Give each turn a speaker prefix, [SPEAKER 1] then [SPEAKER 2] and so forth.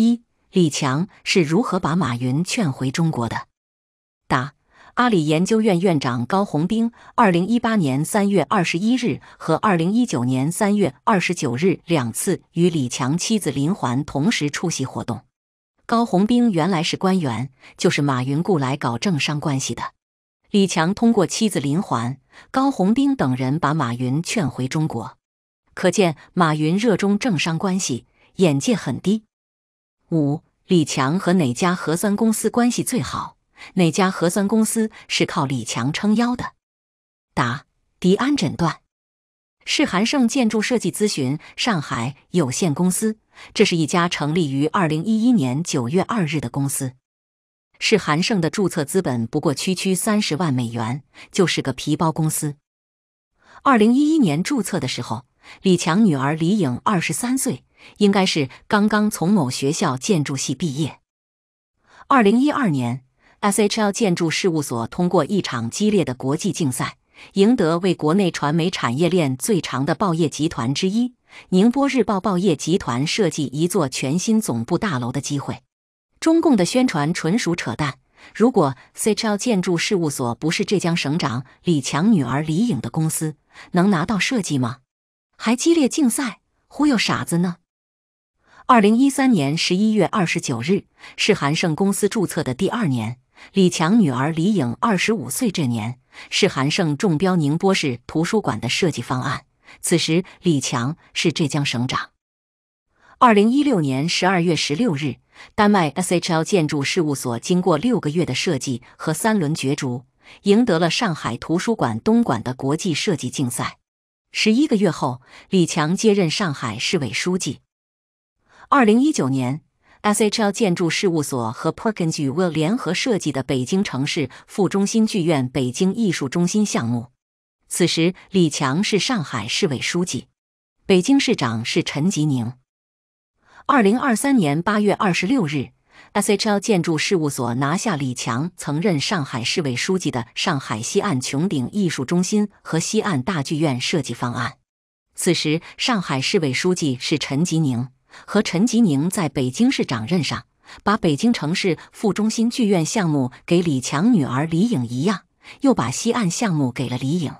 [SPEAKER 1] 一、李强是如何把马云劝回中国的？答：阿里研究院院长高红兵，二零一八年三月二十一日和二零一九年三月二十九日两次与李强妻子林环同时出席活动。高红兵原来是官员，就是马云雇来搞政商关系的。李强通过妻子林环、高红兵等人把马云劝回中国，可见马云热衷政商关系，眼界很低。五、李强和哪家核酸公司关系最好？哪家核酸公司是靠李强撑腰的？答：迪安诊断。是韩盛建筑设计咨询上海有限公司，这是一家成立于二零一一年九月二日的公司。是韩盛的注册资本不过区区三十万美元，就是个皮包公司。二零一一年注册的时候，李强女儿李颖二十三岁，应该是刚刚从某学校建筑系毕业。二零一二年，SHL 建筑事务所通过一场激烈的国际竞赛，赢得为国内传媒产业链最长的报业集团之一——宁波日报报业集团设计一座全新总部大楼的机会。中共的宣传纯属扯淡。如果 CHL 建筑事务所不是浙江省长李强女儿李颖的公司，能拿到设计吗？还激烈竞赛，忽悠傻子呢？二零一三年十一月二十九日是韩盛公司注册的第二年，李强女儿李颖二十五岁这年，是韩盛中标宁波市图书馆的设计方案。此时李强是浙江省长。二零一六年十二月十六日。丹麦 SHL 建筑事务所经过六个月的设计和三轮角逐，赢得了上海图书馆东馆的国际设计竞赛。十一个月后，李强接任上海市委书记。二零一九年，SHL 建筑事务所和 Perkins w i l l 联合设计的北京城市副中心剧院北京艺术中心项目。此时，李强是上海市委书记，北京市长是陈吉宁。二零二三年八月二十六日，SHL 建筑事务所拿下李强曾任上海市委书记的上海西岸穹顶艺术中心和西岸大剧院设计方案。此时，上海市委书记是陈吉宁，和陈吉宁在北京市长任上，把北京城市副中心剧院项目给李强女儿李颖一样，又把西岸项目给了李颖。